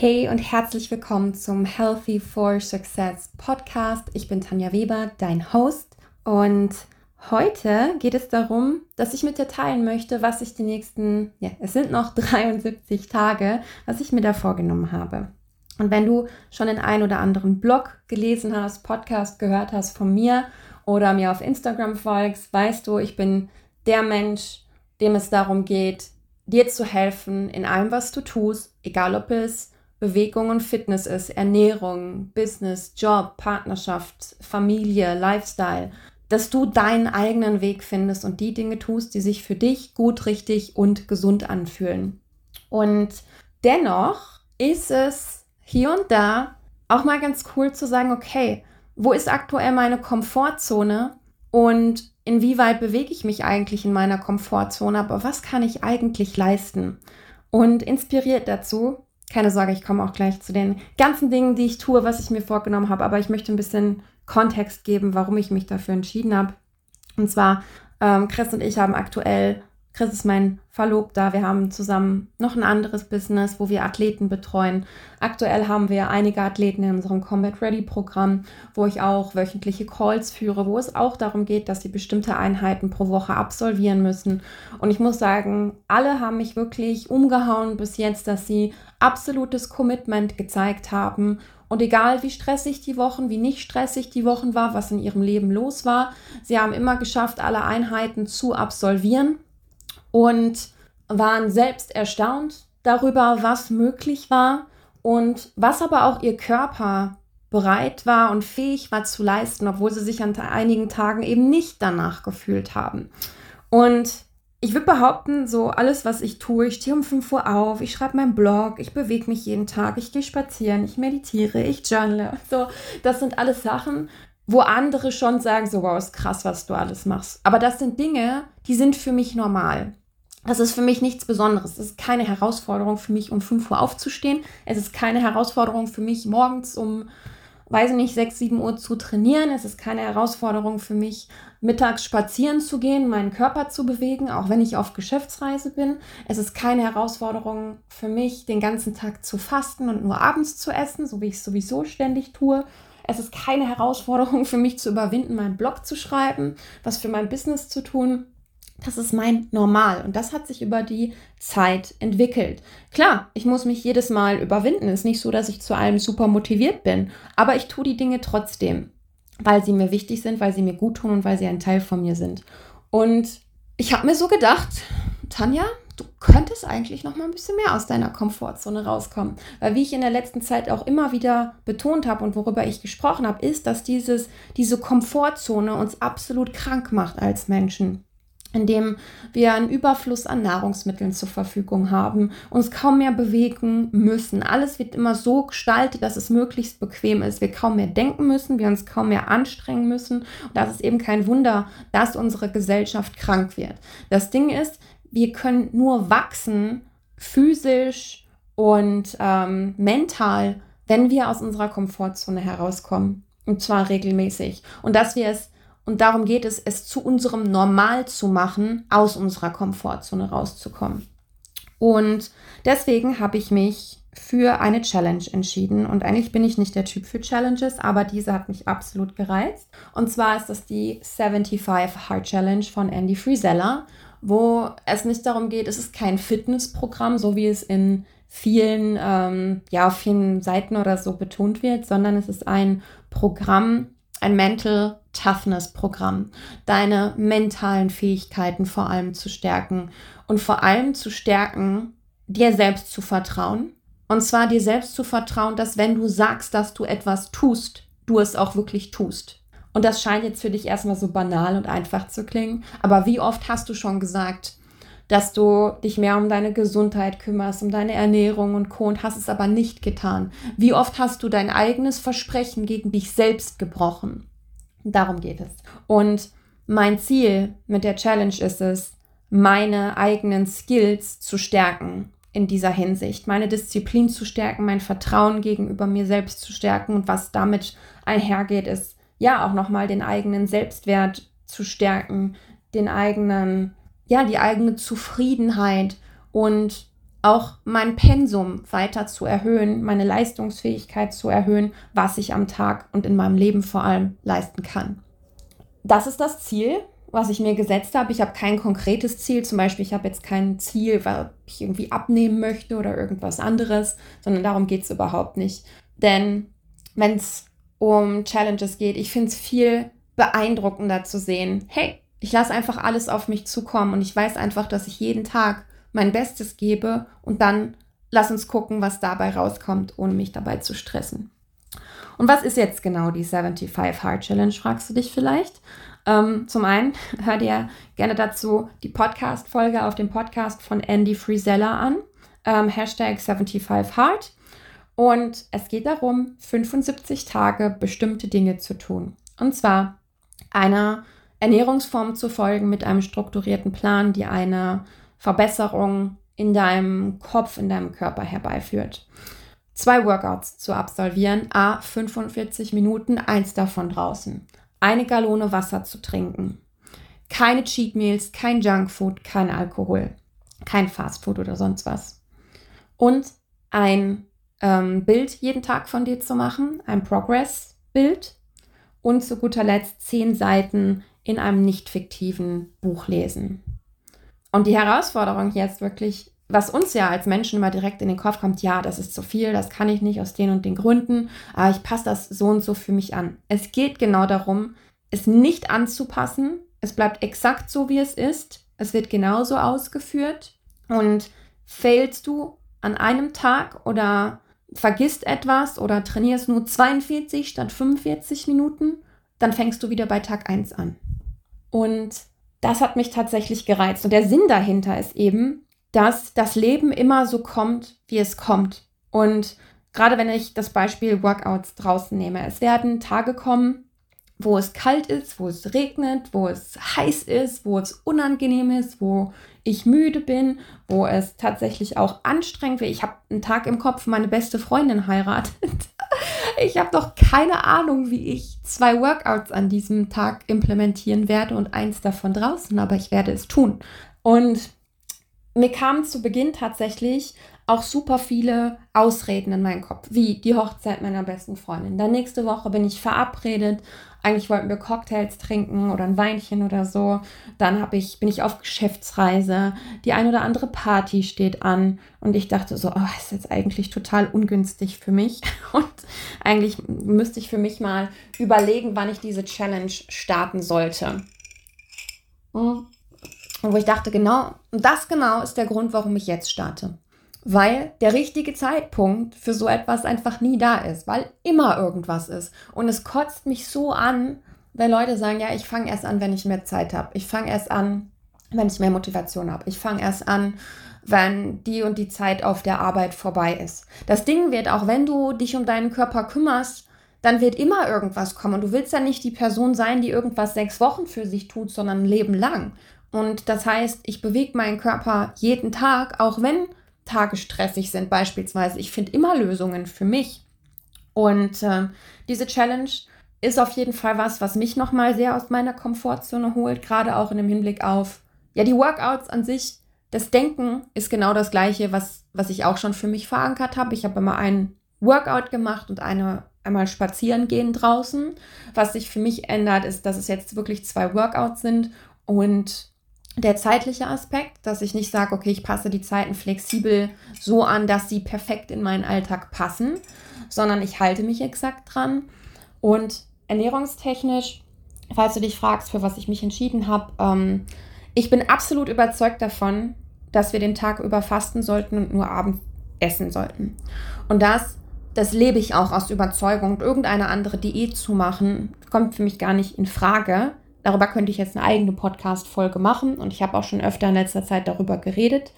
Hey und herzlich willkommen zum Healthy for Success Podcast. Ich bin Tanja Weber, dein Host. Und heute geht es darum, dass ich mit dir teilen möchte, was ich die nächsten, ja, es sind noch 73 Tage, was ich mir da vorgenommen habe. Und wenn du schon den ein oder anderen Blog gelesen hast, Podcast gehört hast von mir oder mir auf Instagram folgst, weißt du, ich bin der Mensch, dem es darum geht, dir zu helfen in allem, was du tust, egal ob es Bewegung und Fitness ist, Ernährung, Business, Job, Partnerschaft, Familie, Lifestyle, dass du deinen eigenen Weg findest und die Dinge tust, die sich für dich gut, richtig und gesund anfühlen. Und dennoch ist es hier und da auch mal ganz cool zu sagen, okay, wo ist aktuell meine Komfortzone und inwieweit bewege ich mich eigentlich in meiner Komfortzone, aber was kann ich eigentlich leisten? Und inspiriert dazu, keine Sorge, ich komme auch gleich zu den ganzen Dingen, die ich tue, was ich mir vorgenommen habe, aber ich möchte ein bisschen Kontext geben, warum ich mich dafür entschieden habe. Und zwar, ähm, Chris und ich haben aktuell Chris ist mein Verlobter. Wir haben zusammen noch ein anderes Business, wo wir Athleten betreuen. Aktuell haben wir einige Athleten in unserem Combat Ready Programm, wo ich auch wöchentliche Calls führe, wo es auch darum geht, dass sie bestimmte Einheiten pro Woche absolvieren müssen. Und ich muss sagen, alle haben mich wirklich umgehauen bis jetzt, dass sie absolutes Commitment gezeigt haben und egal wie stressig die Wochen, wie nicht stressig die Wochen war, was in ihrem Leben los war, sie haben immer geschafft, alle Einheiten zu absolvieren und waren selbst erstaunt darüber, was möglich war und was aber auch ihr Körper bereit war und fähig war zu leisten, obwohl sie sich an einigen Tagen eben nicht danach gefühlt haben. Und ich würde behaupten, so alles, was ich tue, ich stehe um 5 Uhr auf, ich schreibe meinen Blog, ich bewege mich jeden Tag, ich gehe spazieren, ich meditiere, ich journale. So, das sind alles Sachen, wo andere schon sagen, so, wow, ist krass, was du alles machst. Aber das sind Dinge, die sind für mich normal. Das ist für mich nichts Besonderes. Es ist keine Herausforderung für mich, um 5 Uhr aufzustehen. Es ist keine Herausforderung für mich, morgens um, weiß ich nicht, 6, 7 Uhr zu trainieren. Es ist keine Herausforderung für mich, mittags spazieren zu gehen, meinen Körper zu bewegen, auch wenn ich auf Geschäftsreise bin. Es ist keine Herausforderung für mich, den ganzen Tag zu fasten und nur abends zu essen, so wie ich es sowieso ständig tue. Es ist keine Herausforderung für mich zu überwinden, meinen Blog zu schreiben, was für mein Business zu tun. Das ist mein Normal und das hat sich über die Zeit entwickelt. Klar, ich muss mich jedes Mal überwinden. Es ist nicht so, dass ich zu allem super motiviert bin, aber ich tue die Dinge trotzdem, weil sie mir wichtig sind, weil sie mir gut tun und weil sie ein Teil von mir sind. Und ich habe mir so gedacht, Tanja, könntest eigentlich noch mal ein bisschen mehr aus deiner Komfortzone rauskommen. Weil wie ich in der letzten Zeit auch immer wieder betont habe und worüber ich gesprochen habe, ist, dass dieses, diese Komfortzone uns absolut krank macht als Menschen indem wir einen Überfluss an Nahrungsmitteln zur Verfügung haben, uns kaum mehr bewegen müssen. Alles wird immer so gestaltet, dass es möglichst bequem ist. Wir kaum mehr denken müssen, wir uns kaum mehr anstrengen müssen. Und das ist eben kein Wunder, dass unsere Gesellschaft krank wird. Das Ding ist, wir können nur wachsen, physisch und ähm, mental, wenn wir aus unserer Komfortzone herauskommen. Und zwar regelmäßig. Und dass wir es und darum geht es, es zu unserem Normal zu machen, aus unserer Komfortzone rauszukommen. Und deswegen habe ich mich für eine Challenge entschieden. Und eigentlich bin ich nicht der Typ für Challenges, aber diese hat mich absolut gereizt. Und zwar ist das die 75 Hard Challenge von Andy Frisella, wo es nicht darum geht, es ist kein Fitnessprogramm, so wie es in vielen, ähm, ja, auf vielen Seiten oder so betont wird, sondern es ist ein Programm, ein Mental Toughness Programm, deine mentalen Fähigkeiten vor allem zu stärken und vor allem zu stärken, dir selbst zu vertrauen. Und zwar dir selbst zu vertrauen, dass wenn du sagst, dass du etwas tust, du es auch wirklich tust. Und das scheint jetzt für dich erstmal so banal und einfach zu klingen. Aber wie oft hast du schon gesagt, dass du dich mehr um deine Gesundheit kümmerst, um deine Ernährung und Co. und hast es aber nicht getan? Wie oft hast du dein eigenes Versprechen gegen dich selbst gebrochen? Darum geht es. Und mein Ziel mit der Challenge ist es, meine eigenen Skills zu stärken in dieser Hinsicht, meine Disziplin zu stärken, mein Vertrauen gegenüber mir selbst zu stärken und was damit einhergeht, ist ja auch nochmal den eigenen Selbstwert zu stärken, den eigenen, ja, die eigene Zufriedenheit und auch mein Pensum weiter zu erhöhen, meine Leistungsfähigkeit zu erhöhen, was ich am Tag und in meinem Leben vor allem leisten kann. Das ist das Ziel, was ich mir gesetzt habe. Ich habe kein konkretes Ziel, zum Beispiel ich habe jetzt kein Ziel, weil ich irgendwie abnehmen möchte oder irgendwas anderes, sondern darum geht es überhaupt nicht. Denn wenn es um Challenges geht, ich finde es viel beeindruckender zu sehen, hey, ich lasse einfach alles auf mich zukommen und ich weiß einfach, dass ich jeden Tag mein Bestes gebe und dann lass uns gucken, was dabei rauskommt, ohne mich dabei zu stressen. Und was ist jetzt genau die 75 Hard Challenge, fragst du dich vielleicht? Ähm, zum einen hör dir gerne dazu die Podcast-Folge auf dem Podcast von Andy Frisella an, ähm, Hashtag 75 Hard. Und es geht darum, 75 Tage bestimmte Dinge zu tun. Und zwar einer Ernährungsform zu folgen mit einem strukturierten Plan, die eine Verbesserung in deinem Kopf, in deinem Körper herbeiführt. Zwei Workouts zu absolvieren, a 45 Minuten, eins davon draußen. Eine Gallone Wasser zu trinken. Keine Cheat Meals, kein Junkfood, kein Alkohol, kein Fastfood oder sonst was. Und ein ähm, Bild jeden Tag von dir zu machen, ein Progress-Bild. Und zu guter Letzt zehn Seiten in einem nicht fiktiven Buch lesen. Und die Herausforderung jetzt wirklich, was uns ja als Menschen immer direkt in den Kopf kommt, ja, das ist zu viel, das kann ich nicht aus den und den Gründen, aber ich passe das so und so für mich an. Es geht genau darum, es nicht anzupassen. Es bleibt exakt so, wie es ist. Es wird genauso ausgeführt. Und failst du an einem Tag oder vergisst etwas oder trainierst nur 42 statt 45 Minuten, dann fängst du wieder bei Tag 1 an. Und das hat mich tatsächlich gereizt. Und der Sinn dahinter ist eben, dass das Leben immer so kommt, wie es kommt. Und gerade wenn ich das Beispiel Workouts draußen nehme, es werden Tage kommen, wo es kalt ist, wo es regnet, wo es heiß ist, wo es unangenehm ist, wo ich müde bin, wo es tatsächlich auch anstrengend wird. Ich habe einen Tag im Kopf, meine beste Freundin heiratet. Ich habe doch keine Ahnung, wie ich zwei Workouts an diesem Tag implementieren werde und eins davon draußen, aber ich werde es tun. Und mir kamen zu Beginn tatsächlich auch super viele Ausreden in meinen Kopf, wie die Hochzeit meiner besten Freundin. Dann nächste Woche bin ich verabredet. Eigentlich wollten wir Cocktails trinken oder ein Weinchen oder so. Dann ich, bin ich auf Geschäftsreise. Die ein oder andere Party steht an. Und ich dachte so, oh, ist jetzt eigentlich total ungünstig für mich. Und eigentlich müsste ich für mich mal überlegen, wann ich diese Challenge starten sollte. Und wo ich dachte, genau, das genau ist der Grund, warum ich jetzt starte weil der richtige Zeitpunkt für so etwas einfach nie da ist, weil immer irgendwas ist. Und es kotzt mich so an, wenn Leute sagen, ja, ich fange erst an, wenn ich mehr Zeit habe. Ich fange erst an, wenn ich mehr Motivation habe. Ich fange erst an, wenn die und die Zeit auf der Arbeit vorbei ist. Das Ding wird, auch wenn du dich um deinen Körper kümmerst, dann wird immer irgendwas kommen. Und du willst ja nicht die Person sein, die irgendwas sechs Wochen für sich tut, sondern ein Leben lang. Und das heißt, ich bewege meinen Körper jeden Tag, auch wenn Tage stressig sind beispielsweise. Ich finde immer Lösungen für mich. Und äh, diese Challenge ist auf jeden Fall was, was mich nochmal sehr aus meiner Komfortzone holt, gerade auch in dem Hinblick auf, ja, die Workouts an sich. Das Denken ist genau das gleiche, was, was ich auch schon für mich verankert habe. Ich habe immer einen Workout gemacht und eine einmal spazieren gehen draußen. Was sich für mich ändert, ist, dass es jetzt wirklich zwei Workouts sind und der zeitliche Aspekt, dass ich nicht sage, okay, ich passe die Zeiten flexibel so an, dass sie perfekt in meinen Alltag passen, sondern ich halte mich exakt dran. Und ernährungstechnisch, falls du dich fragst, für was ich mich entschieden habe, ähm, ich bin absolut überzeugt davon, dass wir den Tag über fasten sollten und nur abends essen sollten. Und das, das lebe ich auch aus Überzeugung. irgendeine andere Diät zu machen, kommt für mich gar nicht in Frage Darüber könnte ich jetzt eine eigene Podcast-Folge machen und ich habe auch schon öfter in letzter Zeit darüber geredet.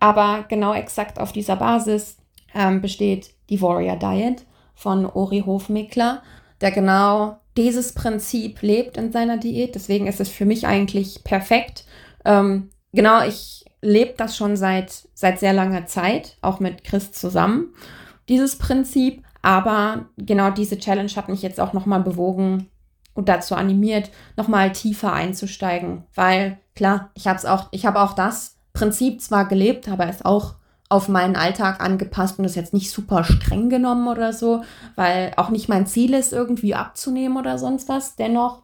Aber genau exakt auf dieser Basis ähm, besteht die Warrior Diet von Ori Hofmeckler, der genau dieses Prinzip lebt in seiner Diät. Deswegen ist es für mich eigentlich perfekt. Ähm, genau, ich lebe das schon seit, seit sehr langer Zeit, auch mit Chris zusammen, dieses Prinzip. Aber genau diese Challenge hat mich jetzt auch nochmal bewogen, und dazu animiert, nochmal tiefer einzusteigen. Weil klar, ich habe auch, ich habe auch das Prinzip zwar gelebt, aber es auch auf meinen Alltag angepasst und das jetzt nicht super streng genommen oder so, weil auch nicht mein Ziel ist, irgendwie abzunehmen oder sonst was. Dennoch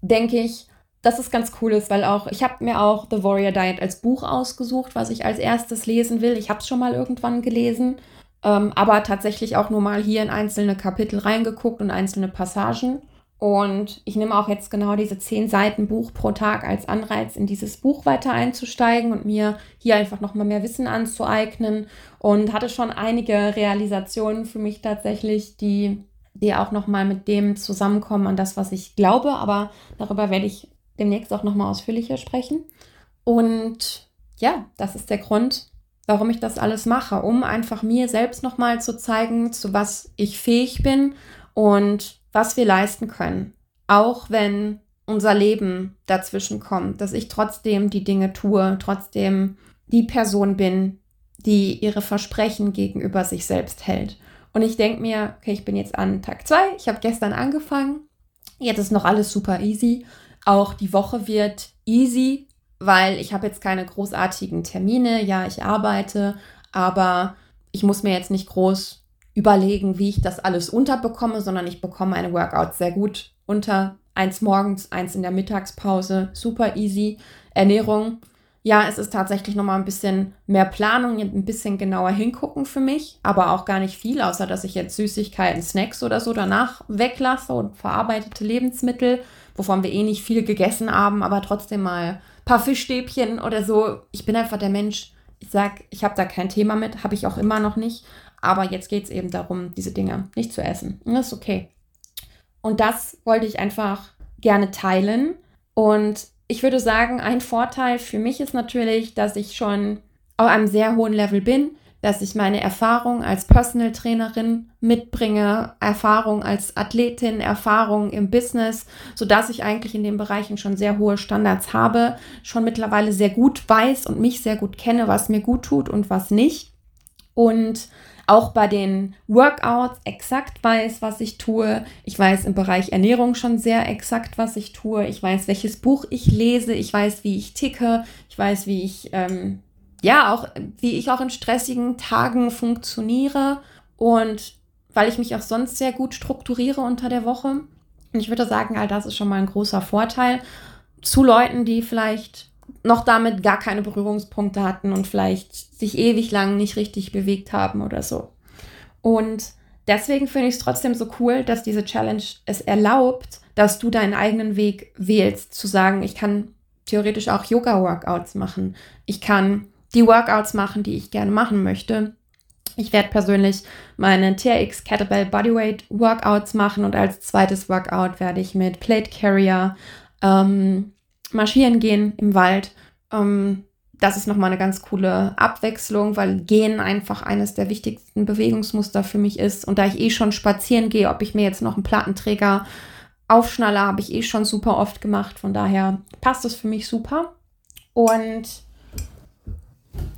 denke ich, dass es ganz cool ist, weil auch, ich habe mir auch The Warrior Diet als Buch ausgesucht, was ich als erstes lesen will. Ich habe es schon mal irgendwann gelesen, ähm, aber tatsächlich auch nur mal hier in einzelne Kapitel reingeguckt und einzelne Passagen. Und ich nehme auch jetzt genau diese zehn Seiten Buch pro Tag als Anreiz, in dieses Buch weiter einzusteigen und mir hier einfach nochmal mehr Wissen anzueignen. Und hatte schon einige Realisationen für mich tatsächlich, die, die auch nochmal mit dem zusammenkommen an das, was ich glaube. Aber darüber werde ich demnächst auch nochmal ausführlicher sprechen. Und ja, das ist der Grund, warum ich das alles mache, um einfach mir selbst nochmal zu zeigen, zu was ich fähig bin und was wir leisten können, auch wenn unser Leben dazwischen kommt, dass ich trotzdem die Dinge tue, trotzdem die Person bin, die ihre Versprechen gegenüber sich selbst hält. Und ich denke mir, okay, ich bin jetzt an Tag zwei, ich habe gestern angefangen, jetzt ist noch alles super easy. Auch die Woche wird easy, weil ich habe jetzt keine großartigen Termine. Ja, ich arbeite, aber ich muss mir jetzt nicht groß überlegen, wie ich das alles unterbekomme, sondern ich bekomme meine Workouts sehr gut unter. Eins morgens, eins in der Mittagspause, super easy. Ernährung, ja, es ist tatsächlich nochmal ein bisschen mehr Planung, ein bisschen genauer hingucken für mich, aber auch gar nicht viel, außer dass ich jetzt Süßigkeiten, Snacks oder so danach weglasse und verarbeitete Lebensmittel, wovon wir eh nicht viel gegessen haben, aber trotzdem mal ein paar Fischstäbchen oder so. Ich bin einfach der Mensch, ich sag, ich habe da kein Thema mit, habe ich auch immer noch nicht. Aber jetzt geht es eben darum, diese Dinge nicht zu essen. Und das ist okay. Und das wollte ich einfach gerne teilen. Und ich würde sagen, ein Vorteil für mich ist natürlich, dass ich schon auf einem sehr hohen Level bin, dass ich meine Erfahrung als Personal Trainerin mitbringe, Erfahrung als Athletin, Erfahrung im Business, sodass ich eigentlich in den Bereichen schon sehr hohe Standards habe, schon mittlerweile sehr gut weiß und mich sehr gut kenne, was mir gut tut und was nicht. Und auch bei den Workouts exakt weiß, was ich tue. Ich weiß im Bereich Ernährung schon sehr exakt, was ich tue. Ich weiß, welches Buch ich lese. Ich weiß, wie ich ticke. Ich weiß, wie ich, ähm, ja, auch, wie ich auch in stressigen Tagen funktioniere. Und weil ich mich auch sonst sehr gut strukturiere unter der Woche. Und ich würde sagen, all das ist schon mal ein großer Vorteil zu Leuten, die vielleicht noch damit gar keine Berührungspunkte hatten und vielleicht sich ewig lang nicht richtig bewegt haben oder so. Und deswegen finde ich es trotzdem so cool, dass diese Challenge es erlaubt, dass du deinen eigenen Weg wählst, zu sagen, ich kann theoretisch auch Yoga-Workouts machen. Ich kann die Workouts machen, die ich gerne machen möchte. Ich werde persönlich meine TRX Kettlebell Bodyweight Workouts machen und als zweites Workout werde ich mit Plate Carrier ähm, marschieren gehen im Wald. Ähm, das ist nochmal eine ganz coole Abwechslung, weil Gehen einfach eines der wichtigsten Bewegungsmuster für mich ist. Und da ich eh schon spazieren gehe, ob ich mir jetzt noch einen Plattenträger aufschnalle, habe ich eh schon super oft gemacht. Von daher passt es für mich super. Und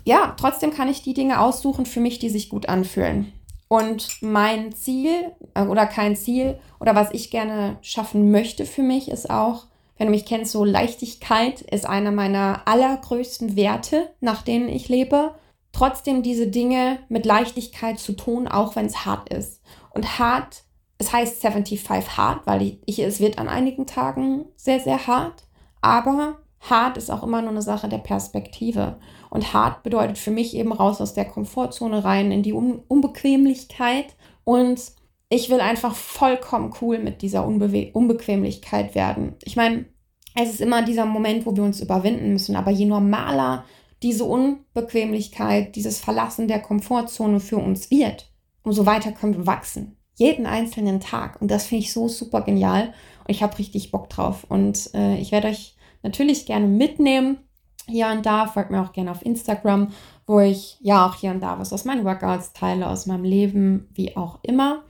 ja, trotzdem kann ich die Dinge aussuchen für mich, die sich gut anfühlen. Und mein Ziel äh, oder kein Ziel oder was ich gerne schaffen möchte für mich ist auch, wenn du mich kennst, so Leichtigkeit ist einer meiner allergrößten Werte, nach denen ich lebe. Trotzdem diese Dinge mit Leichtigkeit zu tun, auch wenn es hart ist. Und hart, es heißt 75 hart, weil ich, ich, es wird an einigen Tagen sehr, sehr hart. Aber hart ist auch immer nur eine Sache der Perspektive. Und hart bedeutet für mich eben raus aus der Komfortzone rein in die Un Unbequemlichkeit. Und ich will einfach vollkommen cool mit dieser Unbewe Unbequemlichkeit werden. Ich meine, es ist immer dieser Moment, wo wir uns überwinden müssen, aber je normaler diese Unbequemlichkeit, dieses Verlassen der Komfortzone für uns wird, umso weiter können wir wachsen. Jeden einzelnen Tag. Und das finde ich so super genial. Und ich habe richtig Bock drauf. Und äh, ich werde euch natürlich gerne mitnehmen. Hier und da. Folgt mir auch gerne auf Instagram, wo ich ja auch hier und da was aus meinen Workouts teile, aus meinem Leben, wie auch immer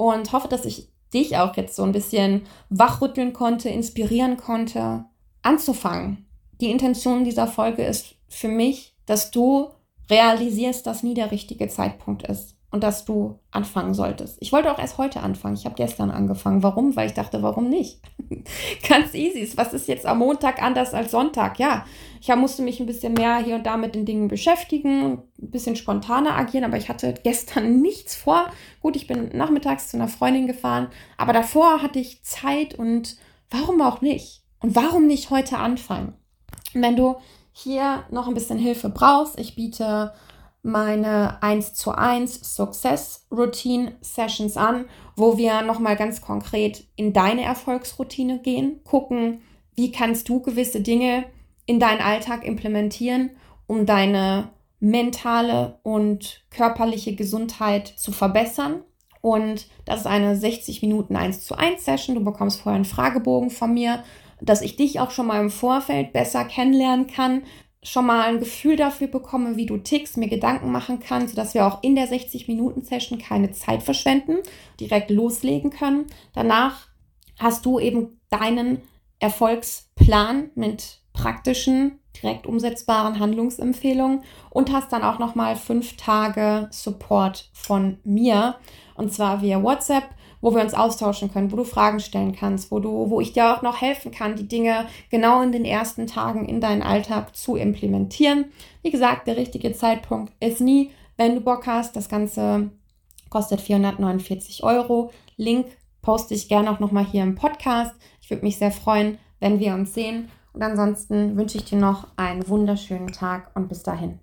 und hoffe, dass ich dich auch jetzt so ein bisschen wachrütteln konnte, inspirieren konnte, anzufangen. Die Intention dieser Folge ist für mich, dass du realisierst, dass nie der richtige Zeitpunkt ist. Und dass du anfangen solltest. Ich wollte auch erst heute anfangen. Ich habe gestern angefangen. Warum? Weil ich dachte, warum nicht? Ganz easy. Was ist jetzt am Montag anders als Sonntag? Ja, ich musste mich ein bisschen mehr hier und da mit den Dingen beschäftigen, ein bisschen spontaner agieren, aber ich hatte gestern nichts vor. Gut, ich bin nachmittags zu einer Freundin gefahren, aber davor hatte ich Zeit und warum auch nicht? Und warum nicht heute anfangen? wenn du hier noch ein bisschen Hilfe brauchst, ich biete meine 1 zu 1 Success Routine Sessions an, wo wir nochmal ganz konkret in deine Erfolgsroutine gehen, gucken, wie kannst du gewisse Dinge in deinen Alltag implementieren, um deine mentale und körperliche Gesundheit zu verbessern. Und das ist eine 60 Minuten 1 zu 1 Session. Du bekommst vorher einen Fragebogen von mir, dass ich dich auch schon mal im Vorfeld besser kennenlernen kann, schon mal ein Gefühl dafür bekomme, wie du tickst, mir Gedanken machen kann, sodass wir auch in der 60-Minuten-Session keine Zeit verschwenden, direkt loslegen können. Danach hast du eben deinen Erfolgsplan mit praktischen, direkt umsetzbaren Handlungsempfehlungen und hast dann auch noch mal fünf Tage Support von mir und zwar via WhatsApp wo wir uns austauschen können, wo du Fragen stellen kannst, wo du, wo ich dir auch noch helfen kann, die Dinge genau in den ersten Tagen in deinen Alltag zu implementieren. Wie gesagt, der richtige Zeitpunkt ist nie, wenn du Bock hast. Das Ganze kostet 449 Euro. Link poste ich gerne auch nochmal hier im Podcast. Ich würde mich sehr freuen, wenn wir uns sehen. Und ansonsten wünsche ich dir noch einen wunderschönen Tag und bis dahin.